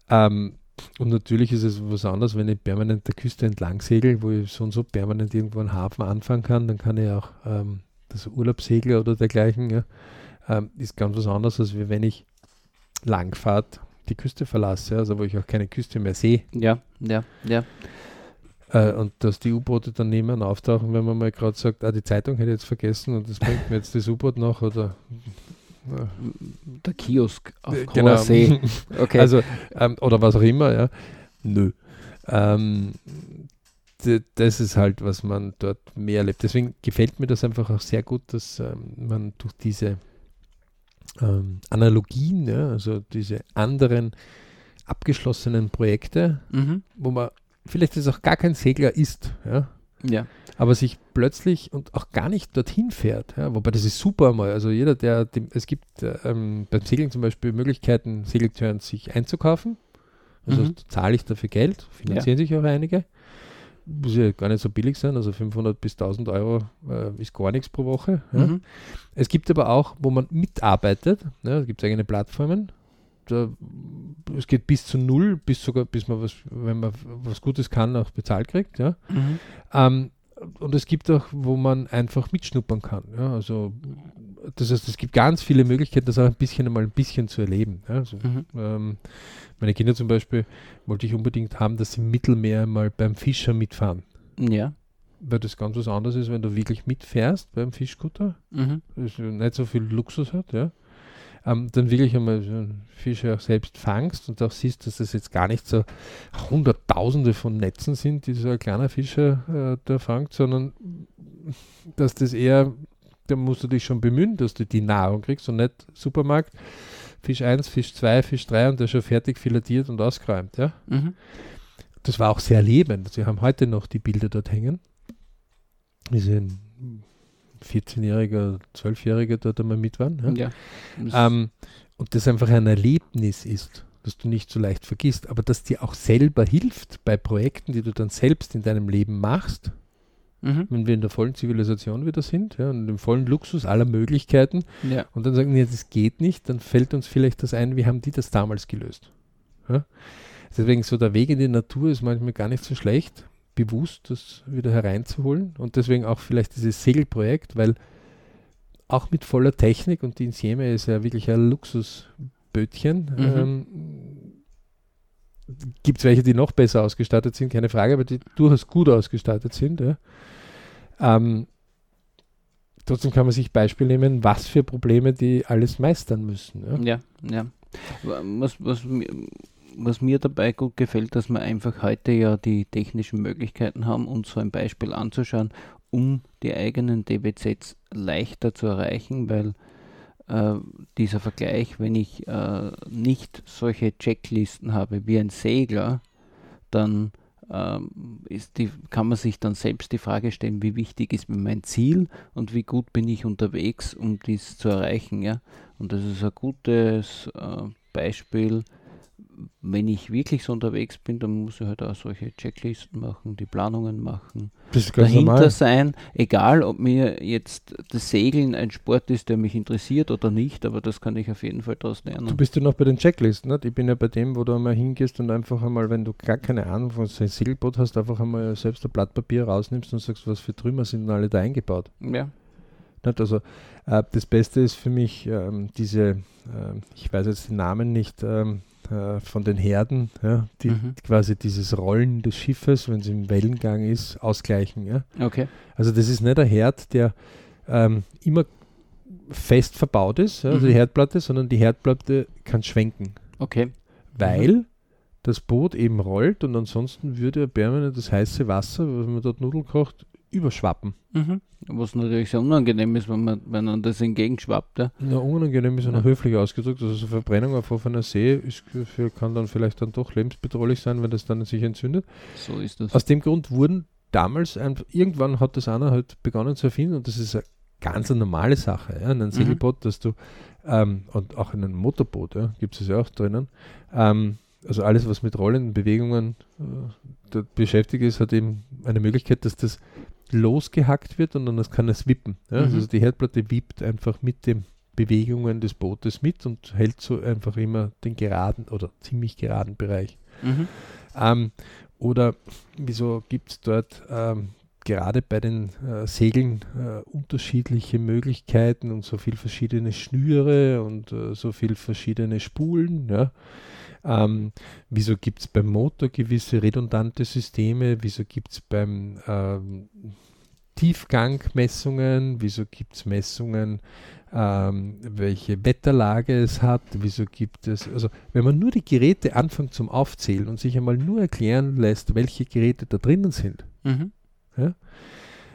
Ähm, und natürlich ist es was anderes, wenn ich permanent der Küste entlang segel, wo ich so und so permanent irgendwo einen Hafen anfangen kann, dann kann ich auch ähm, das Urlaubssegler oder dergleichen, ja, ähm, ist ganz was anderes, als wenn ich Langfahrt die Küste verlasse, also wo ich auch keine Küste mehr sehe.
Ja, ja, ja.
Äh, und dass die U-Boote dann mehr auftauchen, wenn man mal gerade sagt, ah, die Zeitung hätte ich jetzt vergessen und das bringt mir jetzt das U-Boot noch oder
Der Kiosk auf
äh,
hoher See. Okay.
Also, ähm, oder was auch immer, ja. Nö. Ähm, das ist halt, was man dort mehr erlebt. Deswegen gefällt mir das einfach auch sehr gut, dass ähm, man durch diese ähm, Analogien, ja, also diese anderen abgeschlossenen Projekte,
mhm.
wo man vielleicht ist auch gar kein Segler ist, ja,
Ja.
Aber sich plötzlich und auch gar nicht dorthin fährt. Ja, wobei das ist super mal. Also jeder, der dem, es gibt äh, ähm, beim Segeln zum Beispiel Möglichkeiten, Segeltörns sich einzukaufen. Also
Mhm.
zahle ich dafür Geld, finanzieren sich auch einige. muss ja gar nicht so billig sein, also 500 bis 1000 Euro äh, ist gar nichts pro Woche. Ja.
Mhm.
Es gibt aber auch, wo man mitarbeitet, ja, es gibt eigene Plattformen, da, es geht bis zu null, bis sogar, bis man was, wenn man was Gutes kann, auch bezahlt kriegt, ja.
Mhm.
Ähm, und es gibt auch, wo man einfach mitschnuppern kann. Ja? Also das heißt, es gibt ganz viele Möglichkeiten, das auch ein bisschen einmal ein bisschen zu erleben. Ja? Also,
Mhm.
ähm, meine Kinder zum Beispiel wollte ich unbedingt haben, dass sie im Mittelmeer mal beim Fischer mitfahren.
Ja.
Weil das ganz was anderes ist, wenn du wirklich mitfährst beim Fischkutter,
Mhm.
nicht so viel Luxus hat, ja. Ähm, dann wirklich einmal so einen Fische auch selbst fangst und auch siehst, dass das jetzt gar nicht so Hunderttausende von Netzen sind, die so ein kleiner Fischer äh, da fangt, sondern dass das eher, da musst du dich schon bemühen, dass du die Nahrung kriegst und nicht Supermarkt, Fisch 1, Fisch 2, Fisch 3 und der ist schon fertig filetiert und ausgeräumt, ja.
Mhm.
Das war auch sehr lebend. Sie haben heute noch die Bilder dort hängen. Sie ein 14-Jähriger, 12-Jähriger dort einmal mit waren. Ja?
Ja.
Ähm, und das einfach ein Erlebnis ist, das du nicht so leicht vergisst, aber das dir auch selber hilft bei Projekten, die du dann selbst in deinem Leben machst,
Mhm.
wenn wir in der vollen Zivilisation wieder sind ja, und im vollen Luxus aller Möglichkeiten
Ja.
und dann sagen, nee, das geht nicht, dann fällt uns vielleicht das ein, wie haben die das damals gelöst. Ja? Deswegen so der Weg in die Natur ist manchmal gar nicht so schlecht, bewusst das wieder hereinzuholen und deswegen auch vielleicht dieses Segelprojekt, weil auch mit voller Technik und die Insieme ist ja wirklich ein Luxusbötchen.
Mhm.
Ähm, Gibt es welche, die noch besser ausgestattet sind, keine Frage, aber die durchaus gut ausgestattet sind. Ja. Ähm, trotzdem kann man sich Beispiel nehmen, was für Probleme die alles meistern müssen. Ja.
Ja, ja. Was, was, mir, was mir dabei gut gefällt, dass wir einfach heute ja die technischen Möglichkeiten haben, uns so ein Beispiel anzuschauen, um die eigenen DBZs leichter zu erreichen, weil äh, dieser Vergleich, wenn ich äh, nicht solche Checklisten habe wie ein Segler, dann ähm, ist die, kann man sich dann selbst die Frage stellen, wie wichtig ist mir mein Ziel und wie gut bin ich unterwegs, um dies zu erreichen. Ja? Und das ist ein gutes äh, Beispiel. Wenn ich wirklich so unterwegs bin, dann muss ich halt auch solche Checklisten machen, die Planungen machen,
Das ist ganz
dahinter
normal.
sein, egal ob mir jetzt das Segeln ein Sport ist, der mich interessiert oder nicht, aber das kann ich auf jeden Fall daraus
Du
lernen.
bist ja noch bei den Checklisten. Nicht? Ich bin ja bei dem, wo du einmal hingehst und einfach einmal, wenn du gar keine Ahnung von so einem Segelboot hast, einfach einmal selbst ein Blatt Papier rausnimmst und sagst, was für Trümmer sind denn alle da eingebaut.
Ja.
Also äh, das Beste ist für mich ähm, diese, ähm, ich weiß jetzt den Namen nicht, ähm, äh, von den Herden, ja, die
Mhm.
quasi dieses Rollen des Schiffes, wenn es im Wellengang ist, ausgleichen. Ja?
Okay.
Also das ist nicht ein Herd, der ähm, immer fest verbaut ist, ja, also
Mhm.
die Herdplatte, sondern die Herdplatte kann schwenken,
Okay.
weil das Boot eben rollt und ansonsten würde permanent das heiße Wasser, wenn man dort Nudeln kocht, überschwappen.
Mhm. Was natürlich sehr unangenehm ist, wenn man, wenn man das entgegenschwappt. Ja.
Na, unangenehm ist ja noch höflich ausgedrückt. Also so Verbrennung auf offener See ist, für, kann dann vielleicht dann doch lebensbedrohlich sein, wenn das dann sich entzündet.
So ist das.
Aus dem Grund wurden damals, einfach, irgendwann hat das einer halt begonnen zu erfinden und das ist eine ganz eine normale Sache. Ja? In einem
Mhm.
Segelboot, dass du, ähm, und auch in einem Motorboot, ja, gibt es ja auch drinnen, ähm, also alles, was mit rollenden Bewegungen äh, beschäftigt ist, hat eben eine Möglichkeit, dass das losgehackt wird und dann das kann es wippen. Ja?
Mhm.
Also die Herdplatte wippt einfach mit den Bewegungen des Bootes mit und hält so einfach immer den geraden oder ziemlich geraden Bereich.
Mhm.
Ähm, oder wieso gibt es dort ähm, gerade bei den äh, Segeln äh, unterschiedliche Möglichkeiten und so viel verschiedene Schnüre und äh, so viel verschiedene Spulen? Ja? Ähm, wieso gibt es beim Motor gewisse redundante Systeme? Wieso gibt es beim ähm, Tiefgangmessungen? Wieso gibt es Messungen, ähm, welche Wetterlage es hat? Wieso gibt es, also wenn man nur die Geräte anfängt zum Aufzählen und sich einmal nur erklären lässt, welche Geräte da drinnen sind,
Mhm.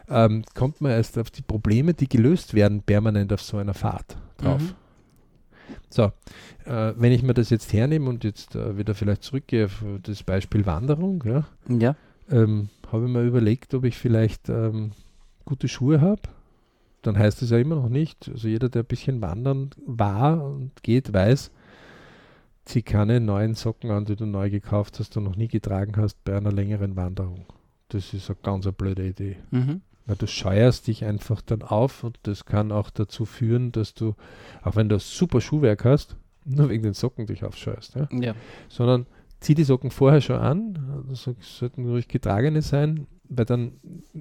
Ähm, kommt man erst auf die Probleme, die gelöst werden, permanent auf so einer Fahrt drauf.
Mhm.
So, äh, wenn ich mir das jetzt hernehme und jetzt äh, wieder vielleicht zurückgehe auf das Beispiel Wanderung, ja,
Ja.
ähm, habe ich mir überlegt, ob ich vielleicht ähm, gute Schuhe habe. Dann heißt es ja immer noch nicht, also jeder, der ein bisschen wandern war und geht, weiß, zieh keine neuen Socken an, die du neu gekauft hast und noch nie getragen hast bei einer längeren Wanderung. Das ist eine ganz eine blöde Idee.
Mhm.
Weil du scheuerst dich einfach dann auf und das kann auch dazu führen, dass du, auch wenn du super Schuhwerk hast, nur wegen den Socken dich aufscheuerst. Ja?
Ja.
Sondern zieh die Socken vorher schon an, das sollten ruhig getragene sein, weil dann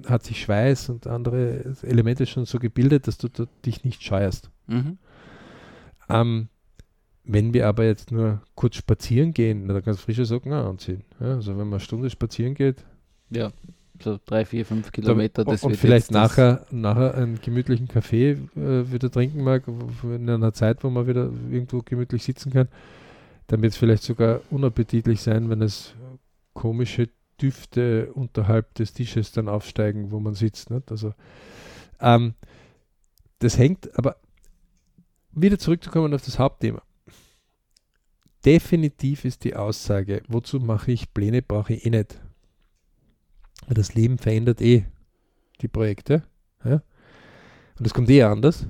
hat sich Schweiß und andere Elemente schon so gebildet, dass du da dich nicht scheuerst.
Mhm.
Ähm, wenn wir aber jetzt nur kurz spazieren gehen, dann kannst du frische Socken anziehen. Ja, also wenn man eine Stunde spazieren geht,
Ja. So drei, vier, fünf Kilometer.
da,
das
und vielleicht nachher, nachher einen gemütlichen Kaffee äh, wieder trinken mag, in einer Zeit, wo man wieder irgendwo gemütlich sitzen kann, dann wird es vielleicht sogar unappetitlich sein, wenn es komische Düfte unterhalb des Tisches dann aufsteigen, wo man sitzt. Nicht? Also ähm, das hängt, aber wieder zurückzukommen auf das Hauptthema. Definitiv ist die Aussage, wozu mache ich Pläne, brauche ich eh nicht. Weil Das Leben verändert eh die Projekte. Ja? Und es kommt eh anders.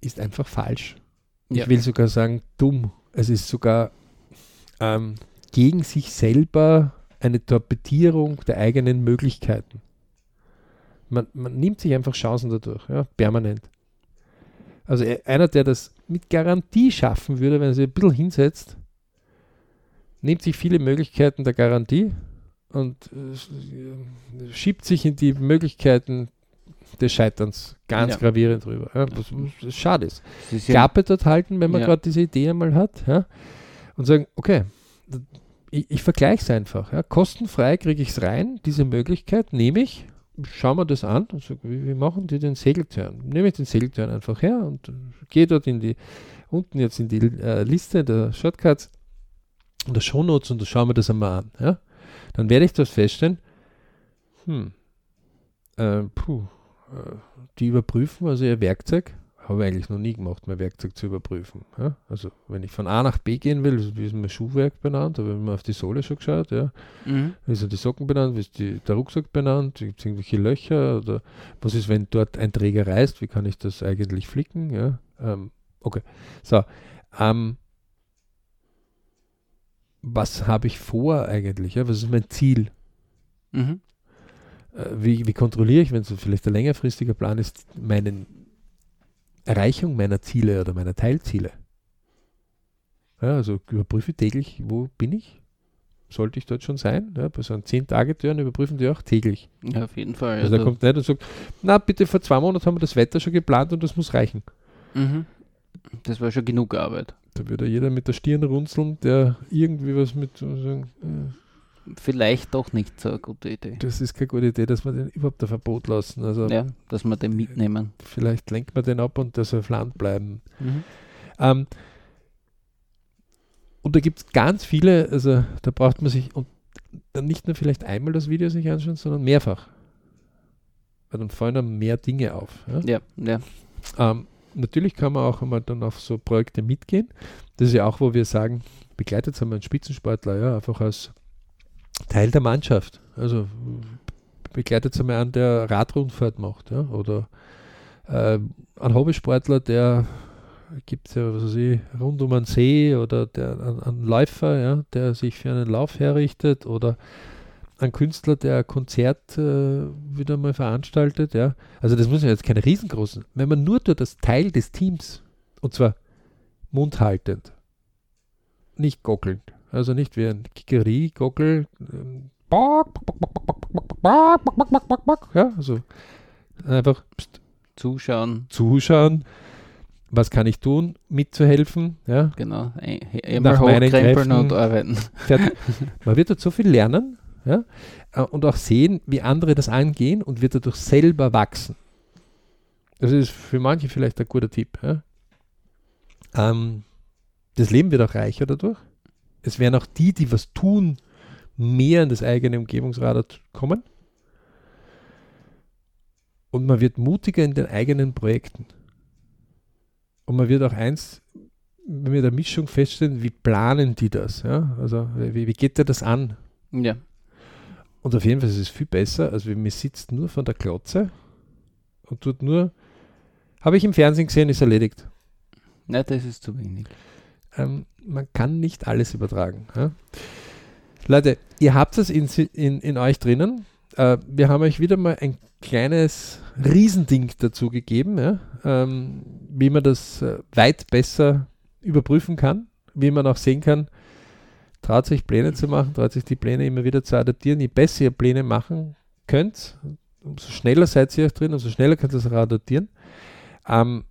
Ist einfach falsch.
Ja.
Ich will sogar sagen, dumm. Es ist sogar ähm, gegen sich selber eine Torpedierung der eigenen Möglichkeiten. Man, man nimmt sich einfach Chancen dadurch, ja, permanent. Also e- einer, der das mit Garantie schaffen würde, wenn er sich ein bisschen hinsetzt, nimmt sich viele Möglichkeiten der Garantie und äh, schiebt sich in die Möglichkeiten des Scheiterns ganz
Ja.
gravierend rüber. Ja, was, was schade ist.
Es ist ja,
Klappe dort halten, wenn man
Ja.
gerade diese Idee einmal hat, ja, und sagen, okay, ich, ich vergleiche es einfach. Ja, kostenfrei kriege ich es rein, diese Möglichkeit nehme ich, schauen wir das an und wie, wie machen die den Segeltörn? Nehme ich den Segeltörn einfach her und äh, gehe dort in die, unten jetzt in die äh, Liste der Shortcuts und der Shownotes und da schauen wir das einmal an. Ja? Dann werde ich das feststellen, hm, äh, puh, äh, die überprüfen also ihr Werkzeug, habe ich eigentlich noch nie gemacht, mein Werkzeug zu überprüfen. Ja? Also wenn ich von A nach B gehen will, wie ist mein Schuhwerk benannt, da habe ich mal auf die Sohle schon geschaut, ja.
mhm.
Wie sind die Socken benannt, wie ist die, der Rucksack benannt, gibt es irgendwelche Löcher oder was ist, wenn dort ein Träger reißt, wie kann ich das eigentlich flicken, ja. Ähm, okay, so, ähm, was habe ich vor eigentlich, ja? was ist mein Ziel?
Mhm.
Äh, wie, wie kontrolliere ich, wenn es vielleicht ein längerfristiger Plan ist, meine Erreichung meiner Ziele oder meiner Teilziele? Ja, also überprüfe täglich, wo bin ich? Sollte ich dort schon sein? Ja, bei so einem 10-Tage-Türen überprüfen die auch täglich.
Ja, auf jeden Fall.
Also da
Also,
kommt nicht und sagt, na bitte, vor zwei Monaten haben wir das Wetter schon geplant und das muss reichen.
mhm. Das war schon genug Arbeit.
Da würde jeder mit der Stirn runzeln, der irgendwie was mit sagen, äh,
Vielleicht doch nicht so eine gute Idee.
das ist keine gute Idee, dass wir den überhaupt ein Verbot lassen. Also
Ja, dass wir den mitnehmen.
vielleicht lenkt man den ab und der soll auf Land bleiben.
Mhm.
Ähm, und da gibt es ganz viele, also da braucht man sich und dann nicht nur vielleicht einmal das Video sich anschauen, sondern mehrfach. Weil dann fallen dann mehr Dinge auf. Ja?
Ja, ja.
Ähm, natürlich kann man auch einmal dann auf so Projekte mitgehen. Das ist ja auch, wo wir sagen, begleitet haben wir einen Spitzensportler, ja, einfach als Teil der Mannschaft. Also begleitet einmal an, der Radrundfahrt macht, ja, oder äh, ein Hobbysportler, der gibt es ja, was weiß ich, rund um einen See oder der, ein, ein Läufer, ja, der sich für einen Lauf herrichtet oder ein Künstler, der Konzert äh, wieder mal veranstaltet, ja. Also das müssen ja jetzt keine riesengroßen. Wenn man nur durch das Teil des Teams, und zwar mundhaltend, nicht gockelnd, also nicht wie ein Kikeri, Gockel, ähm, ja, also einfach pst,
zuschauen.
Zuschauen. Was kann ich tun, mitzuhelfen? Ja?
Genau. E e
Nach meinen Kräften.
und arbeiten.
Man wird dort so viel lernen, ja, äh, und auch sehen, wie andere das angehen und wird dadurch selber wachsen. Das ist für manche vielleicht ein guter Tipp. Ja. Ähm, das Leben wird auch reicher dadurch. Es werden auch die, die was tun, mehr in das eigene Umgebungsradar kommen. Und man wird mutiger in den eigenen Projekten. Und man wird auch eins wir der Mischung feststellen, wie planen die das? Ja? Also wie, wie geht der das an?
Ja,
Und auf jeden Fall ist es viel besser, als wenn man sitzt nur von der Klotze und tut nur, habe ich im Fernsehen gesehen, ist erledigt.
Nein, das ist zu wenig.
Ähm, man kann nicht alles übertragen. Ja? Leute, ihr habt es in, in, in euch drinnen. Äh, wir haben euch wieder mal ein kleines Riesending dazu gegeben, ja? ähm, wie man das äh, weit besser überprüfen kann, wie man auch sehen kann, traut sich Pläne zu machen, traut sich die Pläne immer wieder zu adaptieren. Je besser ihr Pläne machen könnt, umso schneller seid ihr auch drin, umso schneller könnt ihr es auch adaptieren. Ähm,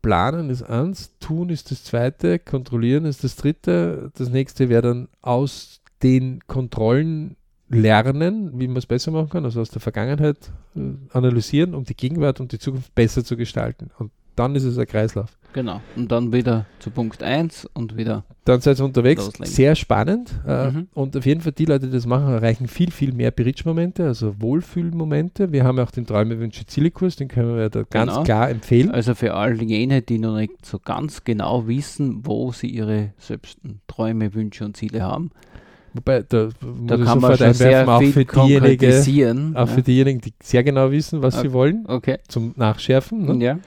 planen ist eins, tun ist das zweite, kontrollieren ist das dritte. Das nächste wäre dann aus den Kontrollen lernen, wie man es besser machen kann, also aus der Vergangenheit äh, analysieren, um die Gegenwart und die Zukunft besser zu gestalten. Und dann ist es ein Kreislauf.
Genau. Und dann wieder zu Punkt 1 und wieder.
Dann seid ihr unterwegs. Loslegen. Sehr spannend. Äh, mhm. Und auf jeden Fall die Leute, die das machen, erreichen viel, viel mehr Bridge-Momente, also Wohlfühlmomente. Wir haben ja auch den Träume, Wünsche, Ziele-Kurs, den können wir da ganz genau. klar empfehlen.
Also für all jene, die noch nicht so ganz genau wissen, wo sie ihre selbsten Träume, Wünsche und Ziele haben.
Wobei, da, da kann man schon sehr auch für diejenigen, auch ja. für diejenigen, die sehr genau wissen, was okay. sie wollen,
okay.
zum Nachschärfen. Ne?
Ja.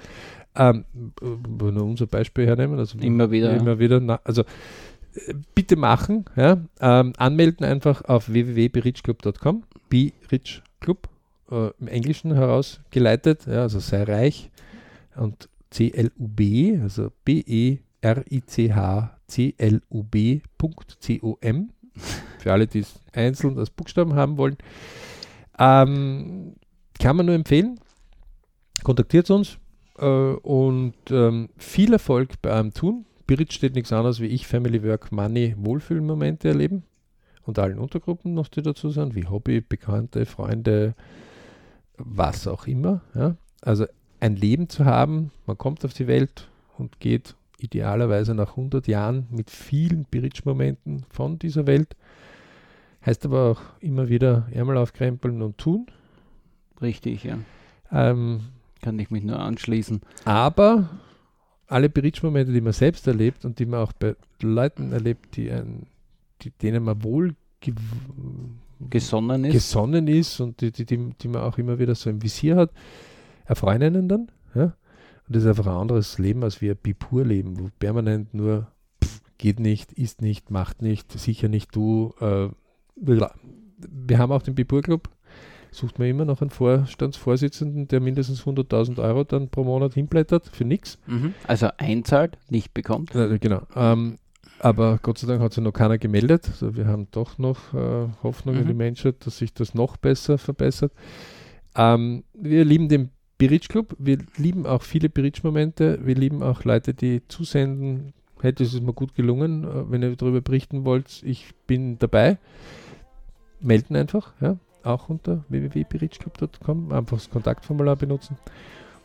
Ähm, nur unser Beispiel hernehmen. Also
immer wieder.
Immer wieder. Na, also äh, bitte machen. Ja? Ähm, anmelden einfach auf www.berichclub.com. Be Rich Club äh, im Englischen herausgeleitet. Ja, also sei reich. Und C-L-U-B, also B-E-R-I-C-H-C-L-U-B.com. Für alle, die es einzeln als Buchstaben haben wollen. Ähm, kann man nur empfehlen. Kontaktiert uns, äh, und ähm, viel Erfolg bei einem Tun. Birit steht nichts anderes wie ich, Family Work, Money, Wohlfühlmomente erleben und allen Untergruppen noch, die dazu sind, wie Hobby, Bekannte, Freunde, was auch immer. Ja? Also ein Leben zu haben, man kommt auf die Welt und geht idealerweise nach 100 Jahren mit vielen Biritsch-Momenten von dieser Welt. Heißt aber auch immer wieder Ärmel aufkrempeln und tun.
Richtig, ja.
Ähm,
kann ich mich nur anschließen.
Aber alle Berichtsmomente, die man selbst erlebt und die man auch bei Leuten erlebt, die ein, die, denen man wohl ge
gesonnen ist.
gesonnen ist und die, die, die, die, man auch immer wieder so im Visier hat, erfreuen einen dann. Ja? Und das ist einfach ein anderes Leben als wir Bipur-Leben, wo permanent nur pff, geht nicht, ist nicht, macht nicht, sicher nicht du. Äh, wir haben auch den Bipur-Club, sucht man immer noch einen Vorstandsvorsitzenden, der mindestens 100.000 Euro dann pro Monat hinblättert für nichts.
Mhm. Also einzahlt, nicht bekommt.
Äh, genau. Ähm, aber Gott sei Dank hat sich noch keiner gemeldet. Also wir haben doch noch äh, Hoffnung mhm. in die Menschheit, dass sich das noch besser verbessert. Ähm, wir lieben den Biritsch Club. Wir lieben auch viele Biritsch-Momente. Wir lieben auch Leute, die zusenden. Das ist mir gut gelungen. Äh, wenn ihr darüber berichten wollt, ich bin dabei. Melden einfach. Ja auch unter www.birichclub.com, einfach das Kontaktformular benutzen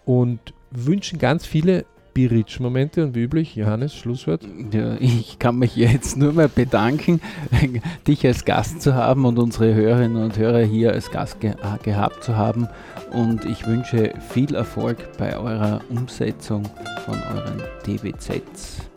und wünschen ganz viele Biritsch-Momente und wie üblich, Johannes, Schlusswort.
Ja, ich kann mich jetzt nur mal bedanken, dich als Gast zu haben und unsere Hörerinnen und Hörer hier als Gast ge gehabt zu haben. Und ich wünsche viel Erfolg bei eurer Umsetzung von euren DBZs.